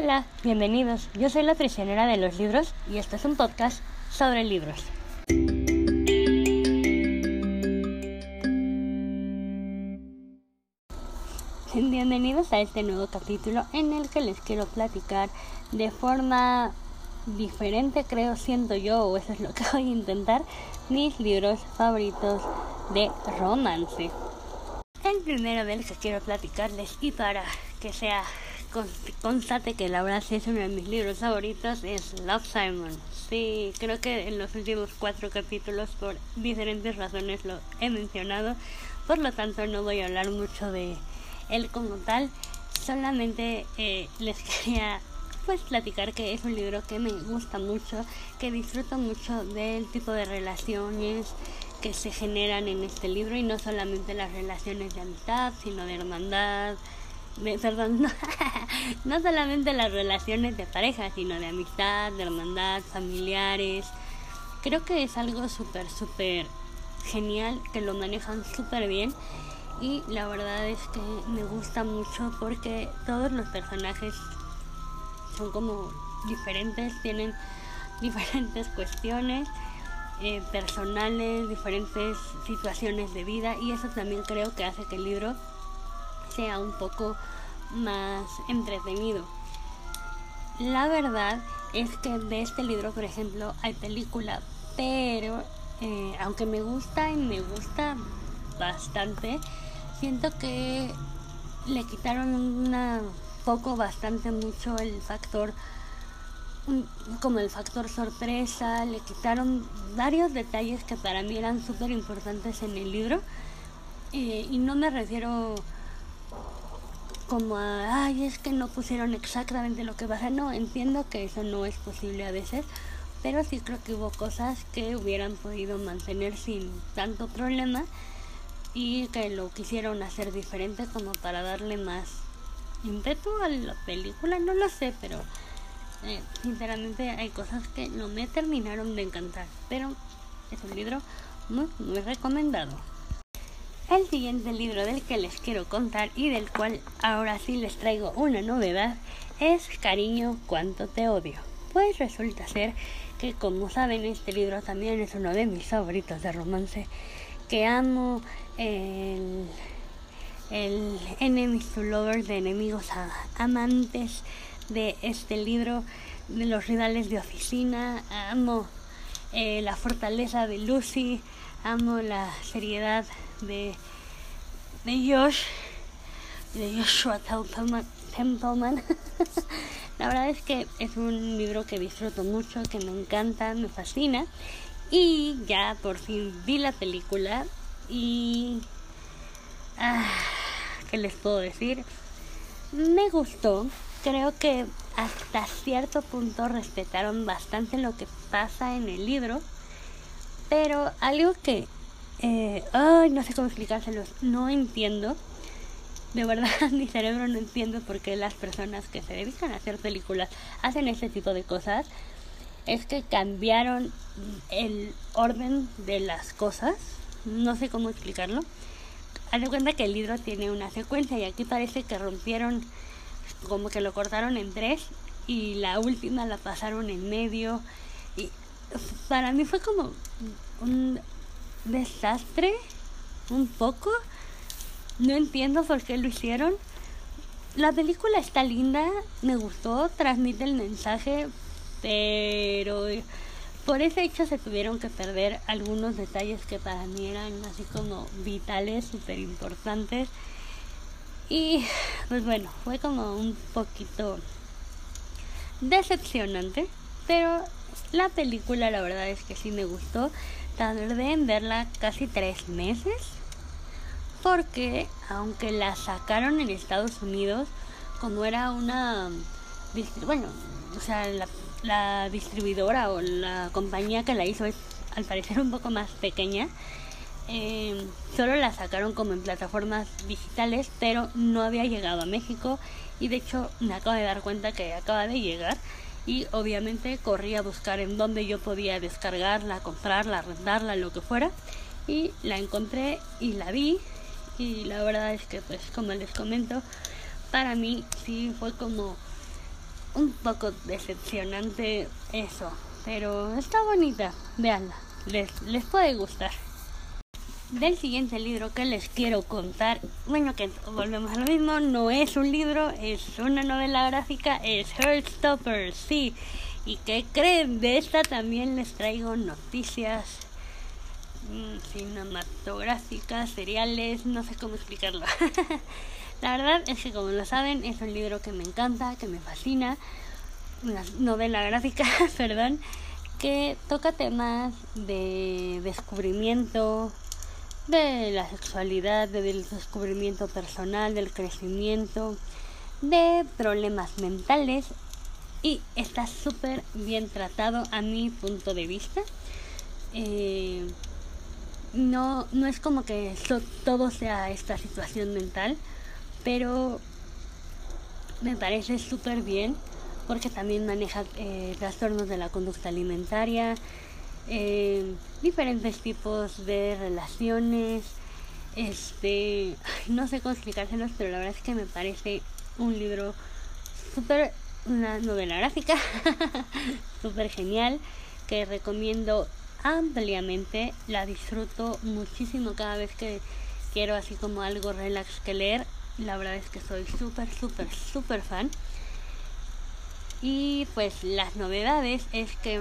Hola, bienvenidos. Yo soy la prisionera de los libros y este es un podcast sobre libros. Bienvenidos a este nuevo capítulo en el que les quiero platicar de forma diferente, creo, siento yo, o eso es lo que voy a intentar, mis libros favoritos de romance. El primero del que quiero platicarles y para que sea constate que la verdad sí es uno de mis libros favoritos es Love Simon. Sí, creo que en los últimos cuatro capítulos por diferentes razones lo he mencionado, por lo tanto no voy a hablar mucho de él como tal, solamente eh, les quería pues platicar que es un libro que me gusta mucho, que disfruto mucho del tipo de relaciones que se generan en este libro y no solamente las relaciones de amistad, sino de hermandad, perdón, no, solamente las relaciones de pareja, sino de amistad, de hermandad, familiares. Creo que es algo súper, súper genial, que lo manejan súper bien y la verdad es que me gusta mucho porque todos los personajes son como diferentes, tienen diferentes cuestiones eh, personales, diferentes situaciones de vida y eso también creo que hace que el libro sea un poco más entretenido. La verdad es que de este libro, por ejemplo, hay película, pero eh, aunque me gusta y me gusta bastante, siento que le quitaron un poco, bastante mucho el factor como el factor sorpresa, le quitaron varios detalles que para mí eran súper importantes en el libro. Eh, y no me refiero como a, ay, es que no pusieron exactamente lo que pasa. No, entiendo que eso no es posible a veces, pero sí creo que hubo cosas que hubieran podido mantener sin tanto problema y que lo quisieron hacer diferente como para darle más ímpetu a la película, no lo sé, pero eh, sinceramente hay cosas que no me terminaron de encantar, pero es un libro muy, muy recomendado. El siguiente libro del que les quiero contar y del cual ahora sí les traigo una novedad es Cariño, cuánto te odio. Pues resulta ser que como saben este libro también es uno de mis favoritos de romance que amo el, el Enemies to Lovers de enemigos a amantes de este libro de los rivales de oficina amo eh, la fortaleza de Lucy amo la seriedad de, de Josh, de Joshua Templeman. la verdad es que es un libro que disfruto mucho, que me encanta, me fascina. Y ya por fin vi la película y... Ah, ¿Qué les puedo decir? Me gustó. Creo que hasta cierto punto respetaron bastante lo que pasa en el libro. Pero algo que eh, no sé cómo explicárselos, no entiendo. De verdad, mi cerebro no entiende por qué las personas que se dedican a hacer películas hacen este tipo de cosas. Es que cambiaron el orden de las cosas. No sé cómo explicarlo. Haz de cuenta que el libro tiene una secuencia y aquí parece que rompieron, como que lo cortaron en tres y la última la pasaron en medio. Y para mí fue como un desastre un poco. No entiendo por qué lo hicieron. La película está linda, me gustó, transmite el mensaje, pero por ese hecho se tuvieron que perder algunos detalles que para mí eran así como vitales, súper importantes. Y pues bueno, fue como un poquito decepcionante, pero la película la verdad es que sí me gustó tardé en verla casi tres meses porque aunque la sacaron en Estados Unidos como era una bueno o sea la, distribuidora o la compañía que la hizo es al parecer un poco más pequeña eh, solo la sacaron como en plataformas digitales pero no había llegado a México y de hecho me acabo de dar cuenta que acaba de llegar y obviamente corrí a buscar en dónde yo podía descargarla, comprarla, rentarla, lo que fuera y la encontré y la vi y la verdad es que pues como les comento para mí sí fue como un poco decepcionante eso, pero está bonita, veanla, les, les puede gustar. Del siguiente libro que les quiero contar, bueno que volvemos a lo mismo, no es un libro, es una novela gráfica, es Heartstopper, sí. ¿Y qué creen? De esta también les traigo noticias mm, cinematográficas, seriales, no sé cómo explicarlo. La verdad es que como lo saben, es un libro que me encanta, que me fascina, una novela gráfica, perdón, que toca temas de descubrimiento, de la sexualidad, del descubrimiento personal, del crecimiento, de problemas mentales y está súper bien tratado a mi punto de vista. Eh, no, no es como que todo sea esta situación mental, pero me parece súper bien porque también maneja eh, trastornos de la conducta alimentaria, eh, diferentes tipos de relaciones, este, no sé cómo explicárselos, pero la verdad es que me parece un libro súper, una novela gráfica, súper genial, que recomiendo ampliamente, la disfruto muchísimo cada vez que quiero así como algo relax que leer la verdad es que soy súper, súper, súper fan. Y pues las novedades es que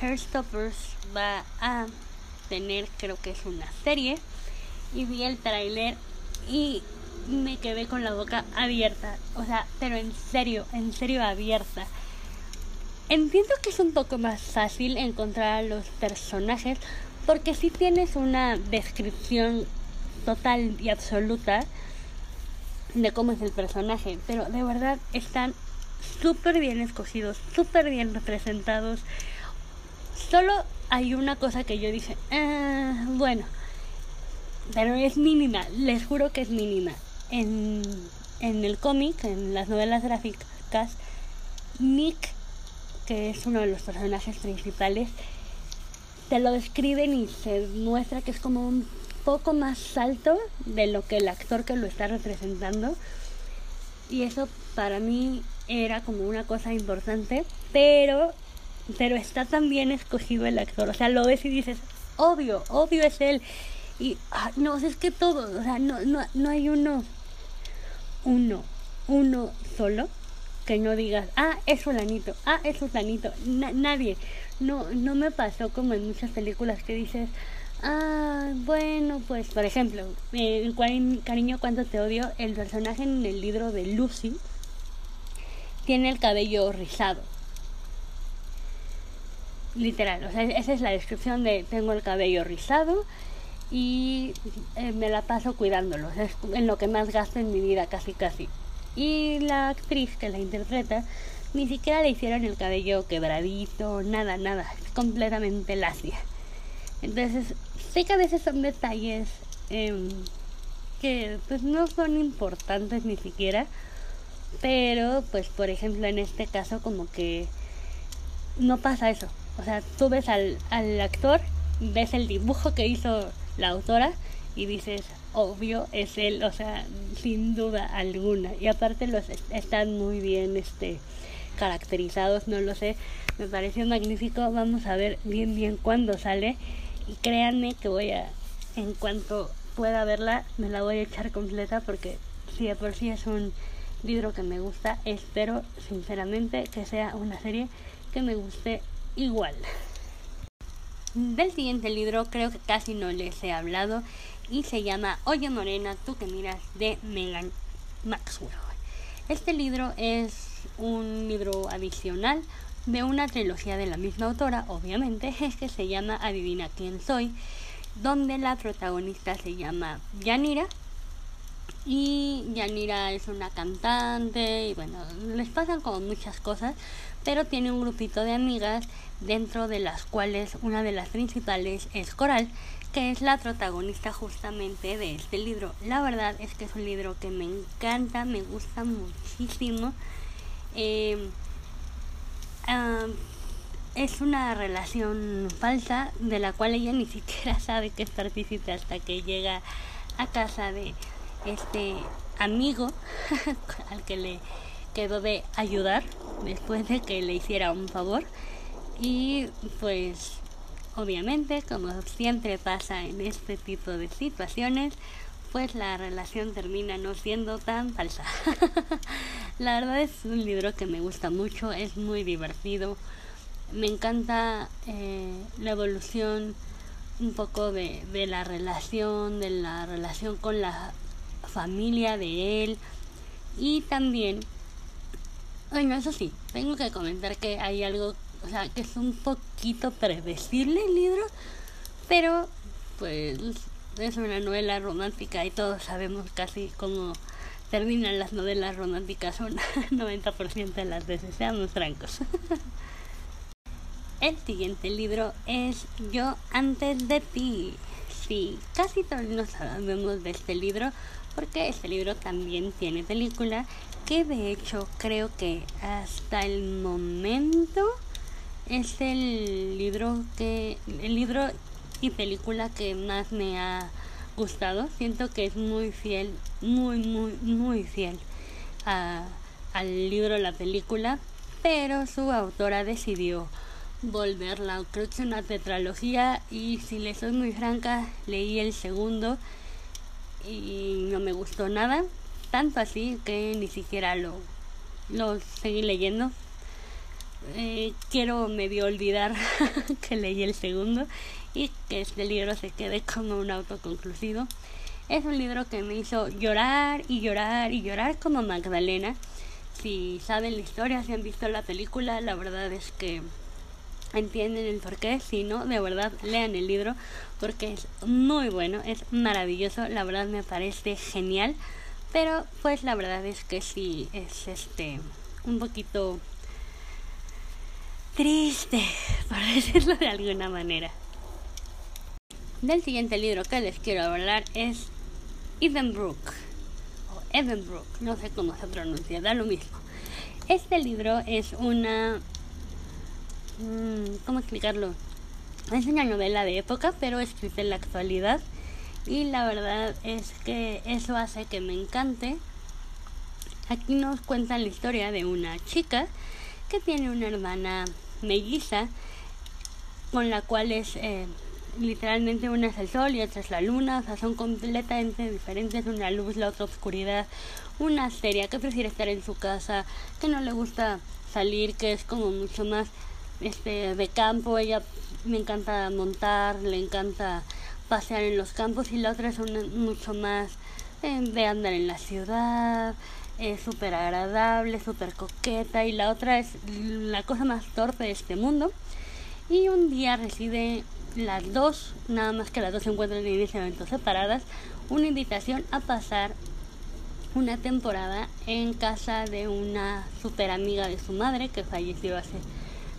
Hairstoppers va a tener, creo que es una serie. Y vi el tráiler y me quedé con la boca abierta. O sea, pero en serio, en serio abierta. Entiendo que es un poco más fácil encontrar a los personajes porque si tienes una descripción total y absoluta de cómo es el personaje, pero de verdad están súper bien escogidos, súper bien representados. Solo hay una cosa que yo dije, ah, bueno, pero es mínima, les juro que es mínima. En, en el cómic, en las novelas gráficas, Nick, que es uno de los personajes principales, te lo describen y se muestra que es como un poco más alto de lo que el actor que lo está representando. Y eso para mí era como una cosa importante, pero pero está tan bien escogido el actor, o sea, lo ves y dices, obvio, obvio es él. Y ah, no, es que todo, o sea, no, no, no hay uno, uno, uno solo que no digas, ah, es fulanito, ah, es fulanito, nadie. No, no me pasó como en muchas películas que dices, Ah, bueno, pues por ejemplo, en Cariño cuánto te odio, el personaje en el libro de Lucy tiene el cabello rizado. Literal, o sea, esa es la descripción de tengo el cabello rizado y eh, me la paso cuidándolo, es en lo que más gasto en mi vida casi casi. Y la actriz que la interpreta ni siquiera le hicieron el cabello quebradito, nada, nada, es completamente lacia. Entonces, sé que a veces son detalles em, que pues no son importantes ni siquiera, pero pues por ejemplo en este caso como que no pasa eso. O sea, tú ves al, al actor, ves el dibujo que hizo la autora y dices, obvio es él, o sea, sin duda alguna. Y aparte los están muy bien este caracterizados, no lo sé, me pareció magnífico. Vamos a ver bien bien cuándo sale y créanme que voy a, en cuanto pueda verla, me la voy a echar completa porque si de por sí es un libro que me gusta, espero sinceramente que sea una serie que me guste igual. Del siguiente libro creo que casi no les he hablado y se llama Oye Morena, tú que miras de Megan Maxwell. Este libro es un libro adicional de una trilogía de la misma autora, obviamente, es que se llama Adivina quién soy, donde la protagonista se llama Yanira. Y Yanira es una cantante y bueno, les pasan como muchas cosas, pero tiene un grupito de amigas dentro de las cuales una de las principales es Coral, que es la protagonista justamente de este libro. La verdad es que es un libro que me encanta, me gusta muchísimo. Eh, es una relación falsa de la cual ella ni siquiera sabe que es partícipe hasta que llega a casa de este amigo al que le quedó de ayudar después de que le hiciera un favor y pues obviamente como siempre pasa en este tipo de situaciones pues la relación termina no siendo tan falsa. la verdad es un libro que me gusta mucho, es muy divertido, me encanta eh, la evolución un poco de, de la relación, de la relación con la familia de él y también, bueno, eso sí, tengo que comentar que hay algo, o sea, que es un poquito predecible el libro, pero pues es una novela romántica y todos sabemos casi cómo terminan las novelas románticas un 90% de las veces, seamos francos. El siguiente libro es Yo antes de ti. Sí, casi todos nos sabemos de este libro porque este libro también tiene película que de hecho creo que hasta el momento es el libro que el libro y película que más me ha gustado. Siento que es muy fiel muy muy muy fiel al libro la película pero su autora decidió volverla creo que es una tetralogía y si le soy muy franca leí el segundo y no me gustó nada, tanto así que ni siquiera lo, lo seguí leyendo. Eh, quiero medio olvidar que leí el segundo y que este libro se quede como un autoconclusivo. Es un libro que me hizo llorar y llorar y llorar como Magdalena. Si saben la historia, si han visto la película, la verdad es que entienden el porqué, si no, de verdad lean el libro porque es muy bueno, es maravilloso, la verdad me parece genial, pero pues la verdad es que sí es este un poquito triste, por decirlo de alguna manera. Del siguiente libro que les quiero hablar es Edenbrook o Edenbrook, no sé cómo se pronuncia, da lo mismo. Este libro es una ¿cómo explicarlo? Es una novela de época, pero escrita en la actualidad. Y la verdad es que eso hace que me encante. Aquí nos cuentan la historia de una chica que tiene una hermana melliza con la cual es eh, literalmente una es el sol y otra es la luna, o sea, son completamente diferentes, una luz, la otra oscuridad, una seria que prefiere estar en su casa, que no le gusta salir, que es como mucho más este de campo ella me encanta montar le encanta pasear en los campos y la otra es mucho más eh, de andar en la ciudad es súper agradable súper coqueta y la otra es la cosa más torpe de este mundo. Y un día recibe las dos nada más que las dos se encuentran en ese evento separadas una invitación a pasar una temporada en casa de una super amiga de su madre que falleció hace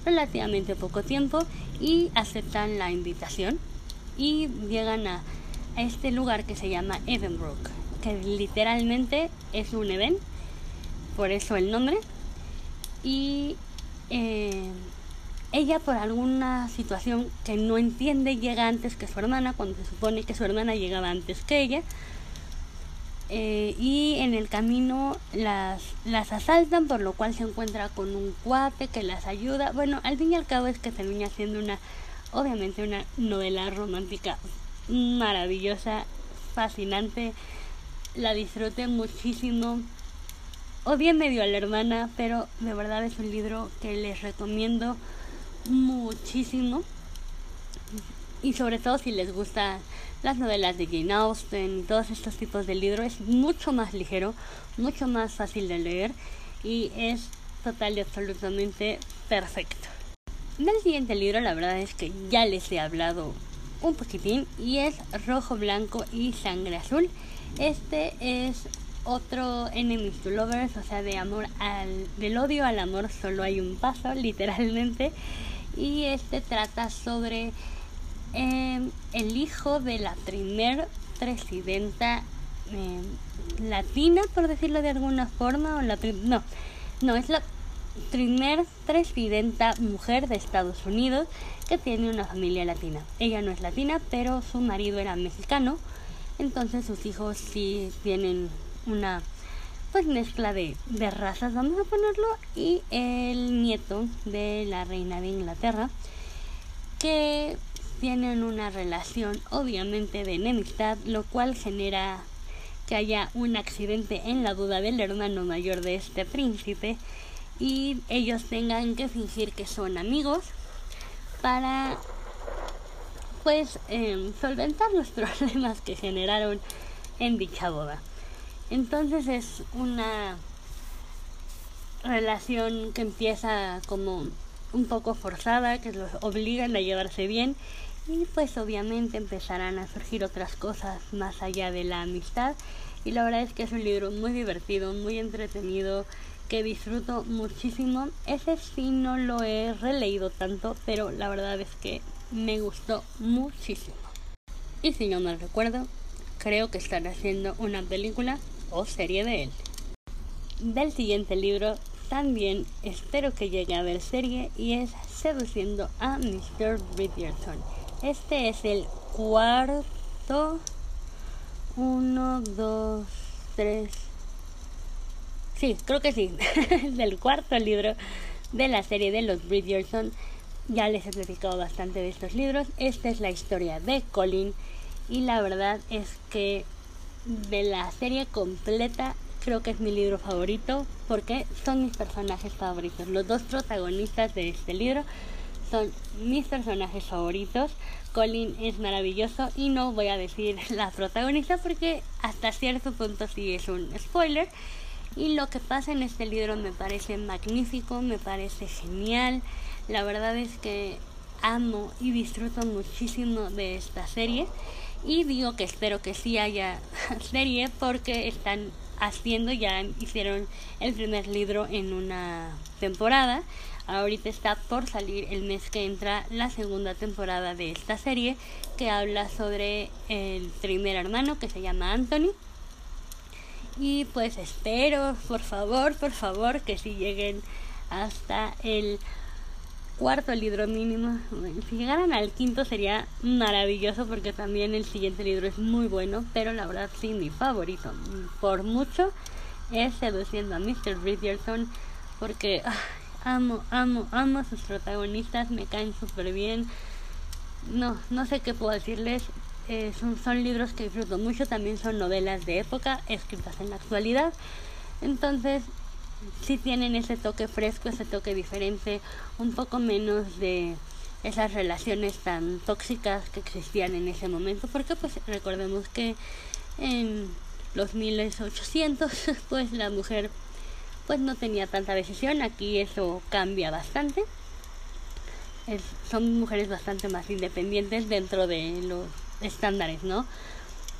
relativamente poco tiempo y aceptan la invitación y llegan a, este lugar que se llama Edenbrook, que literalmente es un Eden, por eso el nombre. Y eh, ella por alguna situación que no entiende llega antes que su hermana, cuando se supone que su hermana llegaba antes que ella eh, y en el camino las, las asaltan, por lo cual se encuentra con un cuate que las ayuda. Bueno, al fin y al cabo es que termina siendo una, obviamente una novela romántica maravillosa, fascinante. La disfruté muchísimo. Odié medio a la hermana, pero de verdad es un libro que les recomiendo muchísimo. Y sobre todo si les gusta las novelas de Jane Austen, todos estos tipos de libros, es mucho más ligero, mucho más fácil de leer y es total y absolutamente perfecto. Del siguiente libro la verdad es que ya les he hablado un poquitín y es Rojo, Blanco y Sangre Azul. Este es otro Enemies to Lovers, o sea, de amor al, del odio al amor solo hay un paso, literalmente. Y este trata sobre Em, el hijo de la primer presidenta em, latina, por decirlo de alguna forma, o la no, no, es la primer presidenta mujer de Estados Unidos que tiene una familia latina. Ella no es latina, pero su marido era mexicano, entonces sus hijos sí tienen una pues mezcla de, de razas, vamos a ponerlo, y el nieto de la reina de Inglaterra, que tienen una relación obviamente de enemistad, lo cual genera que haya un accidente en la duda del hermano mayor de este príncipe y ellos tengan que fingir que son amigos para pues em, solventar los problemas que generaron en dicha boda. Entonces es una relación que empieza como un poco forzada, que los obligan a llevarse bien y pues obviamente empezarán a surgir otras cosas más allá de la amistad y la verdad es que es un libro muy divertido, muy entretenido, que disfruto muchísimo. Ese sí no lo he releído tanto, pero la verdad es que me gustó muchísimo. Y si no me recuerdo, creo que están haciendo una película o serie de él. Del siguiente libro también espero que llegue a ver serie y es Seduciendo a Mr. Bridgerton. Este es el cuarto. Uno, dos, tres. Sí, creo que sí. del cuarto libro de la serie de los Bridgerton. Ya les he platicado bastante de estos libros. Esta es la historia de Colin. Y la verdad es que de la serie completa creo que es mi libro favorito porque son mis personajes favoritos. Los dos protagonistas de este libro son mis personajes favoritos. Colin es maravilloso y no voy a decir la protagonista porque hasta cierto punto sí es un spoiler. Y lo que pasa en este libro me parece magnífico, me parece genial. La verdad es que amo y disfruto muchísimo de esta serie. Y digo que espero que sí haya serie porque están haciendo, ya hicieron el primer libro en una temporada. Ahorita está por salir el mes que entra la segunda temporada de esta serie que habla sobre el primer hermano que se llama Anthony. Y pues espero, por favor, por favor, que si lleguen hasta el cuarto libro mínimo. si llegaran al quinto sería maravilloso porque también el siguiente libro es muy bueno, pero la verdad sí, mi favorito, por mucho, es Seduciendo a Mr. Bridgerton porque ah, amo, amo, amo a sus protagonistas, me caen súper bien. No, no sé qué puedo decirles. Eh, son, son libros que disfruto mucho, también son novelas de época escritas en la actualidad. Entonces, sí tienen ese toque fresco, ese toque diferente, un poco menos de esas relaciones tan tóxicas que existían en ese momento, porque pues recordemos que en los 1800 pues la mujer pues no tenía tanta decisión, aquí eso cambia bastante. son mujeres bastante más independientes dentro de los estándares, ¿no?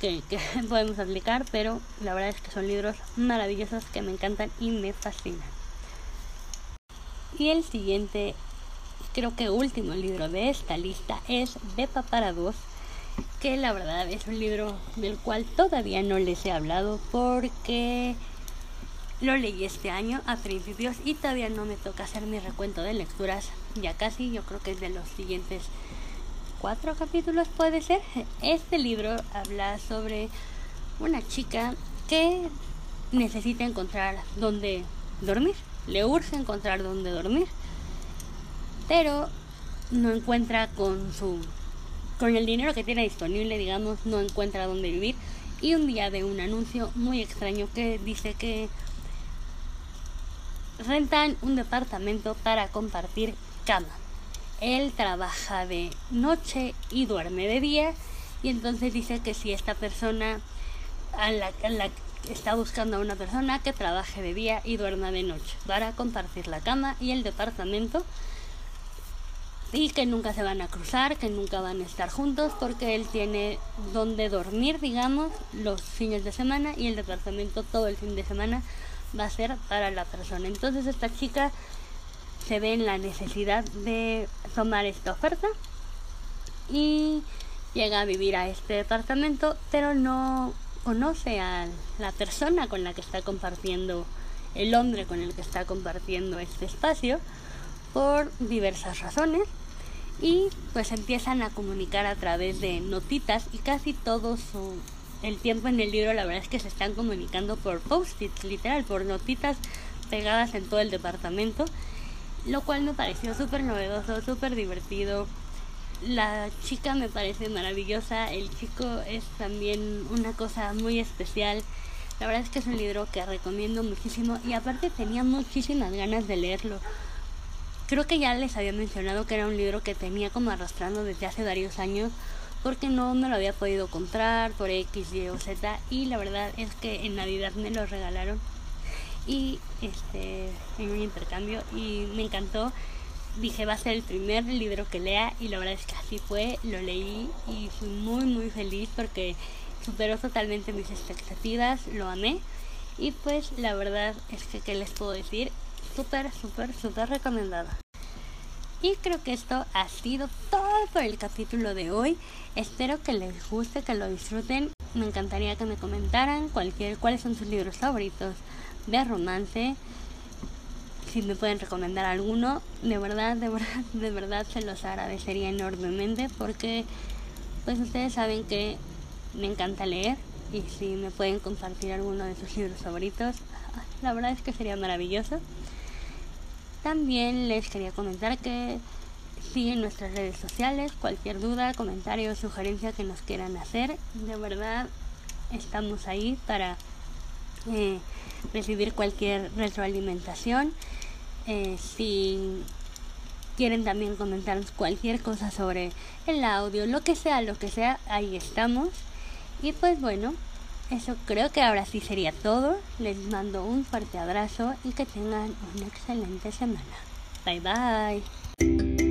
que, podemos aplicar, pero la verdad es que son libros maravillosos que me encantan y me fascinan. Y el siguiente, creo que último libro de esta lista es Bepa para dos, que la verdad es un libro del cual todavía no les he hablado porque lo leí este año a principios y todavía no me toca hacer mi recuento de lecturas, ya casi, yo creo que es de los siguientes cuatro capítulos puede ser. Este libro habla sobre una chica que necesita encontrar dónde dormir. Le urge encontrar dónde dormir. Pero no encuentra con su con el dinero que tiene disponible, digamos, no encuentra dónde vivir y un día de un anuncio muy extraño que dice que rentan un departamento para compartir cama. Él trabaja de noche y duerme de día y entonces dice que si esta persona a la, está buscando a una persona que trabaje de día y duerma de noche para compartir la cama y el departamento y que nunca se van a cruzar, que nunca van a estar juntos porque él tiene donde dormir, digamos, los fines de semana y el departamento todo el fin de semana va a ser para la persona. Entonces esta chica se ve en la necesidad de tomar esta oferta y llega a vivir a este departamento, pero no conoce a la persona con la que está compartiendo, el hombre con el que está compartiendo este espacio, por diversas razones. Y pues empiezan a comunicar a través de notitas y casi todo su el tiempo en el libro la verdad es que se están comunicando por post-its, literal, por notitas pegadas en todo el departamento, lo cual me pareció súper novedoso, súper divertido. La chica me parece maravillosa, el chico es también una cosa muy especial. La verdad es que es un libro que recomiendo muchísimo y aparte tenía muchísimas ganas de leerlo. Creo que ya les había mencionado que era un libro que tenía como arrastrando desde hace varios años porque no me lo había podido comprar por X, Y o Z y la verdad es que en Navidad me lo regalaron. Y este en un intercambio y me encantó. Dije va a ser el primer libro que lea y la verdad es que así fue lo leí y fui muy muy feliz porque superó totalmente mis expectativas lo amé. Y pues la verdad es que qué les puedo decir súper súper súper recomendada y creo que esto ha sido todo por el capítulo de hoy. Espero que les guste, que lo disfruten. Me encantaría que me comentaran cualquier, cuáles son sus libros favoritos de romance. Si me pueden recomendar alguno, de verdad, de verdad, de verdad se los agradecería enormemente porque pues ustedes saben que me encanta leer y si me pueden compartir alguno de sus libros favoritos, la verdad es que sería maravilloso. También les quería comentar que siguen nuestras redes sociales, cualquier duda, comentario, sugerencia que nos quieran hacer, de verdad estamos ahí para eh, recibir cualquier retroalimentación. Eh, si quieren también comentarnos cualquier cosa sobre el audio, lo que sea, lo que sea, ahí estamos. Y pues bueno, eso creo que ahora sí sería todo. Les mando un fuerte abrazo y que tengan una excelente semana. Bye bye.